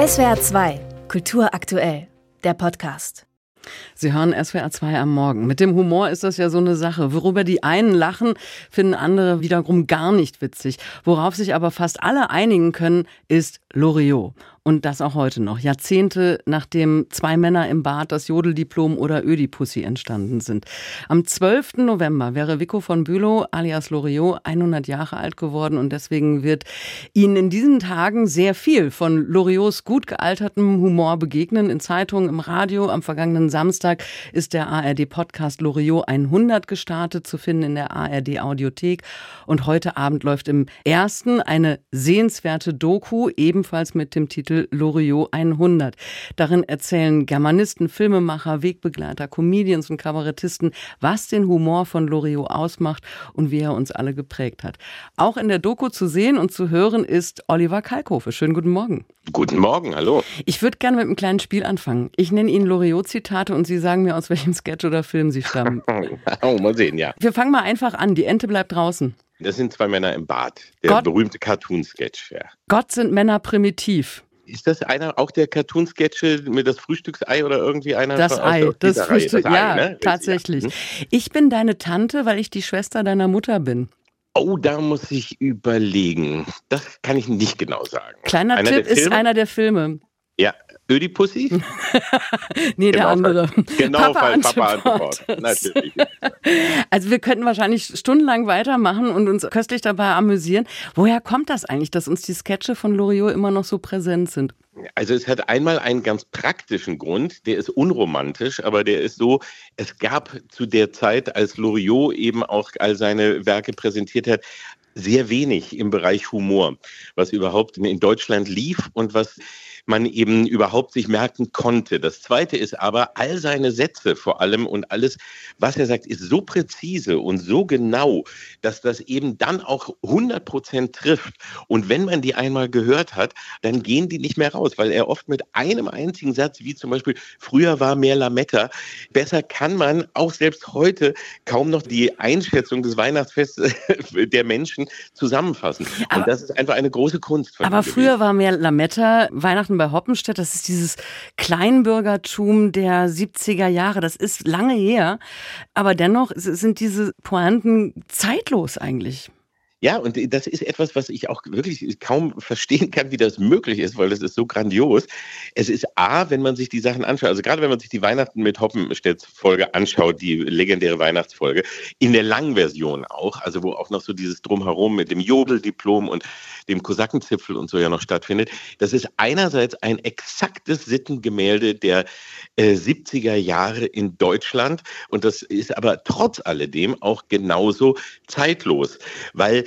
SWR 2, Kultur aktuell, der Podcast. Sie hören SWR 2 am Morgen. Mit dem Humor ist das ja so eine Sache. Worüber die einen lachen, finden andere wiederum gar nicht witzig. Worauf sich aber fast alle einigen können, ist Loriot. Und das auch heute noch. Jahrzehnte nachdem zwei Männer im Bad das Jodeldiplom oder Ödipussy entstanden sind. Am 12. November wäre Vico von Bülow alias Loriot 100 Jahre alt geworden und deswegen wird Ihnen in diesen Tagen sehr viel von Loriots gut gealtertem Humor begegnen. In Zeitungen, im Radio. Am vergangenen Samstag ist der ARD-Podcast Loriot 100 gestartet, zu finden in der ARD-Audiothek. Und heute Abend läuft im ersten eine sehenswerte Doku, ebenfalls mit dem Titel Titel Loriot 100. Darin erzählen Germanisten, Filmemacher, Wegbegleiter, Comedians und Kabarettisten, was den Humor von Loriot ausmacht und wie er uns alle geprägt hat. Auch in der Doku zu sehen und zu hören ist Oliver Kalkofe. Schönen guten Morgen. Guten Morgen, hallo. Ich würde gerne mit einem kleinen Spiel anfangen. Ich nenne Ihnen Loriot-Zitate und Sie sagen mir, aus welchem Sketch oder Film sie stammen. oh, mal sehen, ja. Wir fangen mal einfach an. Die Ente bleibt draußen. Das sind zwei Männer im Bad. Der Gott, berühmte Cartoon-Sketch, ja. Gott sind Männer primitiv. Ist das einer auch der Cartoon-Sketche mit das Frühstücksei oder irgendwie einer? Das Ei, das? Frühstück, Das Ei, ja, ne? Tatsächlich. Ja. Hm. Ich bin deine Tante, weil ich die Schwester deiner Mutter bin. Oh, da muss ich überlegen. Das kann ich nicht genau sagen. Kleiner Einer Tipp ist einer der Filme. Ja, Ödipussy? Nee, der andere. Genau, Papa Fall, Papa antwortet. Natürlich. Also wir könnten wahrscheinlich stundenlang weitermachen und uns köstlich dabei amüsieren. Woher kommt das eigentlich, dass uns die Sketche von Loriot immer noch so präsent sind? Also es hat einmal einen ganz praktischen Grund, der ist unromantisch, aber der ist so, es gab zu der Zeit, als Loriot eben auch all seine Werke präsentiert hat, sehr wenig im Bereich Humor, was überhaupt in Deutschland lief und was man eben überhaupt sich merken konnte. Das Zweite ist aber, all seine Sätze vor allem und alles, was er sagt, ist so präzise und so genau, dass das eben dann auch 100 Prozent trifft. Und wenn man die einmal gehört hat, dann gehen die nicht mehr raus, weil er oft mit einem einzigen Satz, wie zum Beispiel, früher war mehr Lametta, besser kann man auch selbst heute kaum noch die Einschätzung des Weihnachtsfestes der Menschen zusammenfassen. Aber- und das ist einfach eine große Kunst. Aber früher war mehr Lametta, Weihnachten bei Hoppenstedt, das ist dieses Kleinbürgertum der 70er Jahre. Das ist lange her. Aber dennoch sind diese Pointen zeitlos eigentlich. Ja, und das ist etwas, was ich auch wirklich kaum verstehen kann, wie das möglich ist, weil das ist so grandios. Es ist A, wenn man sich die Sachen anschaut, also gerade wenn man sich die Weihnachten mit Hoppenstedts Folge anschaut, die legendäre Weihnachtsfolge, in der langen Version auch, also wo auch noch so dieses Drumherum mit dem Jodeldiplom und dem Kosakenzipfel und so ja noch stattfindet. Das ist einerseits ein exaktes Sittengemälde der äh, 70er Jahre in Deutschland und das ist aber trotz alledem auch genauso zeitlos, weil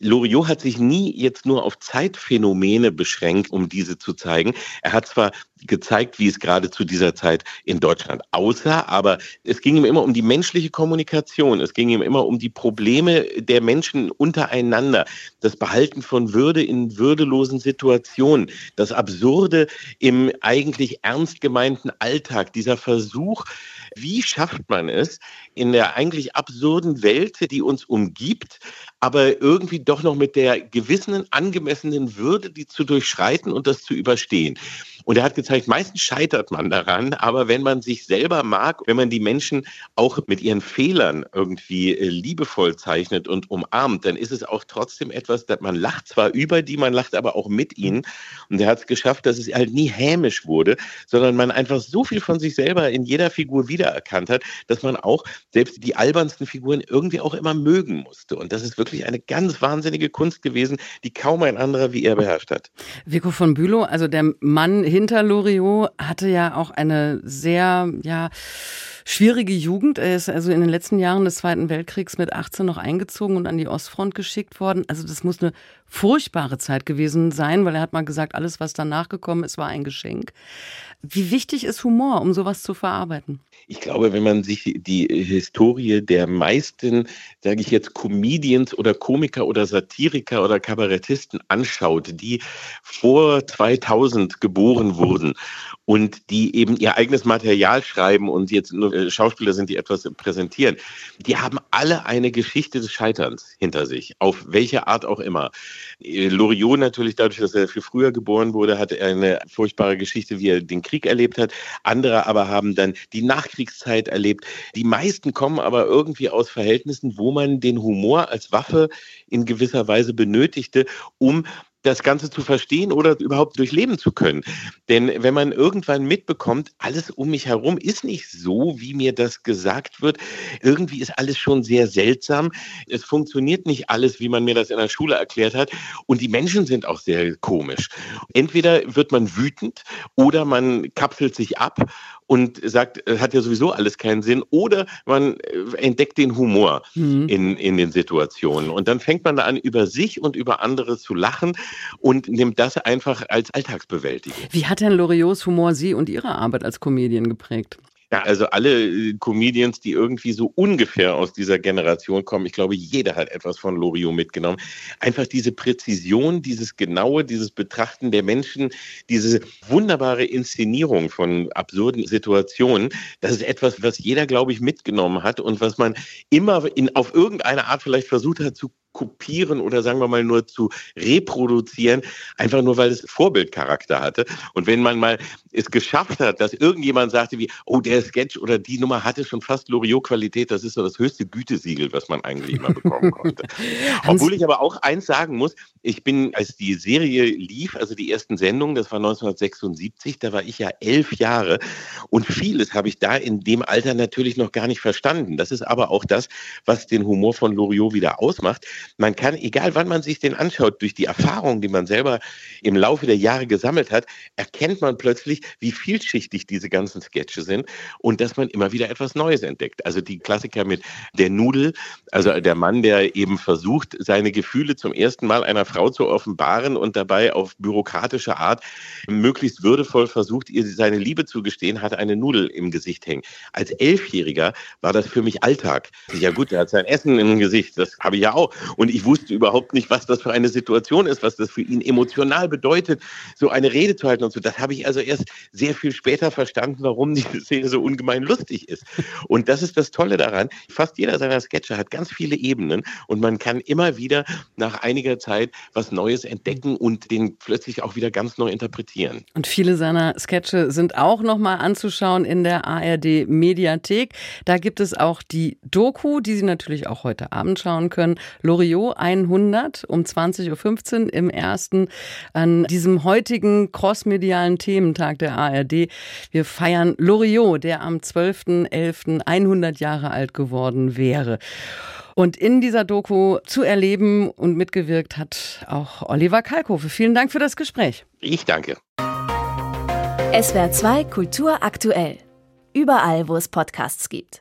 Loriot hat sich nie jetzt nur auf Zeitphänomene beschränkt, um diese zu zeigen. Er hat zwar gezeigt, wie es gerade zu dieser Zeit in Deutschland aussah, aber es ging ihm immer um die menschliche Kommunikation. Es ging ihm immer um die Probleme der Menschen untereinander, das Behalten von Würde in würdelosen Situationen, das Absurde im eigentlich ernst gemeinten Alltag, dieser Versuch, wie schafft man es, in der eigentlich absurden Welt, die uns umgibt, aber irgendwie doch noch mit der gewissen angemessenen Würde, die zu durchschreiten und das zu überstehen. Und er hat gezeigt, meistens scheitert man daran, aber wenn man sich selber mag, wenn man die Menschen auch mit ihren Fehlern irgendwie äh, liebevoll zeichnet und umarmt, dann ist es auch trotzdem etwas, dass man lacht zwar über die, man lacht aber auch mit ihnen. Und er hat es geschafft, dass es halt nie hämisch wurde, sondern man einfach so viel von sich selber in jeder Figur wiedererkannt hat, dass man auch selbst die albernsten Figuren irgendwie auch immer mögen musste. Und das ist wirklich eine ganz wahnsinnige Kunst gewesen, die kaum ein anderer wie er beherrscht hat. Vico von Bülow, also der Mann hinter Loriot, hatte ja auch eine sehr, ja, schwierige Jugend. Er ist also in den letzten Jahren des Zweiten Weltkriegs mit 18 noch eingezogen und an die Ostfront geschickt worden. Also das muss eine furchtbare Zeit gewesen sein, weil er hat mal gesagt, alles, was danach gekommen ist, war ein Geschenk. Wie wichtig ist Humor, um sowas zu verarbeiten? Ich glaube, wenn man sich die Historie der meisten, sage ich jetzt, Comedians oder Komiker oder Satiriker oder Kabarettisten anschaut, die vor 2000 geboren wurden und die eben ihr eigenes Material schreiben und jetzt nur Schauspieler sind, die etwas präsentieren, die haben alle eine Geschichte des Scheiterns hinter sich, auf welche Art auch immer. Äh, Loriot natürlich dadurch, dass er viel früher geboren wurde, hat er eine furchtbare Geschichte, wie er den Krieg erlebt hat. Andere aber haben dann die Nachkriegszeit erlebt. Die meisten kommen aber irgendwie aus Verhältnissen, wo man den Humor als Waffe in gewisser Weise benötigte, um das Ganze zu verstehen oder überhaupt durchleben zu können. Denn wenn man irgendwann mitbekommt, alles um mich herum ist nicht so, wie mir das gesagt wird, irgendwie ist alles schon sehr seltsam. Es funktioniert nicht alles, wie man mir das in der Schule erklärt hat. Und die Menschen sind auch sehr komisch. Entweder wird man wütend oder man kapselt sich ab und sagt, es hat ja sowieso alles keinen Sinn. Oder man äh, entdeckt den Humor mhm. in, in den Situationen. Und dann fängt man da an, über sich und über andere zu lachen und nimmt das einfach als Alltagsbewältigung. Wie hat denn Loriots Humor Sie und Ihre Arbeit als Comedian geprägt? Ja, also alle äh, Comedians, die irgendwie so ungefähr aus dieser Generation kommen, ich glaube, jeder hat etwas von Loriot mitgenommen. Einfach diese Präzision, dieses Genaue, dieses Betrachten der Menschen, diese wunderbare Inszenierung von absurden Situationen, das ist etwas, was jeder, glaube ich, mitgenommen hat und was man immer in, auf irgendeine Art vielleicht versucht hat zu kopieren oder sagen wir mal nur zu reproduzieren, einfach nur weil es Vorbildcharakter hatte. Und wenn man mal es geschafft hat, dass irgendjemand sagte wie, oh, der Sketch oder die Nummer hatte schon fast Loriot-Qualität, das ist so das höchste Gütesiegel, was man eigentlich immer bekommen konnte. Obwohl ich aber auch eins sagen muss, ich bin, als die Serie lief, also die ersten Sendungen, das war 1976, da war ich ja elf Jahre und vieles habe ich da in dem Alter natürlich noch gar nicht verstanden. Das ist aber auch das, was den Humor von Loriot wieder ausmacht. Man kann, egal wann man sich den anschaut, durch die Erfahrung, die man selber im Laufe der Jahre gesammelt hat, erkennt man plötzlich, wie vielschichtig diese ganzen Sketche sind und dass man immer wieder etwas Neues entdeckt. Also die Klassiker mit der Nudel, also der Mann, der eben versucht, seine Gefühle zum ersten Mal einer Frau zu offenbaren und dabei auf bürokratische Art möglichst würdevoll versucht, ihr seine Liebe zu gestehen, hat eine Nudel im Gesicht hängen. Als Elfjähriger war das für mich Alltag. Ja gut, er hat sein Essen im Gesicht, das habe ich ja auch. Und ich wusste überhaupt nicht, was das für eine Situation ist, was das für ihn emotional bedeutet, so eine Rede zu halten und so. Das habe ich also erst sehr viel später verstanden, warum diese Szene so ungemein lustig ist. Und das ist das Tolle daran. Fast jeder seiner Sketche hat ganz viele Ebenen und man kann immer wieder nach einiger Zeit was Neues entdecken und den plötzlich auch wieder ganz neu interpretieren. Und viele seiner Sketche sind auch nochmal anzuschauen in der ARD Mediathek. Da gibt es auch die Doku, die Sie natürlich auch heute Abend schauen können. Loriot 100 um 20.15 Uhr im ersten an diesem heutigen crossmedialen Thementag der ARD. Wir feiern Loriot, der am 12.11. 100 Jahre alt geworden wäre. Und in dieser Doku zu erleben und mitgewirkt hat auch Oliver Kalkofe. Vielen Dank für das Gespräch. Ich danke. SWR 2 Kultur aktuell. Überall, wo es Podcasts gibt.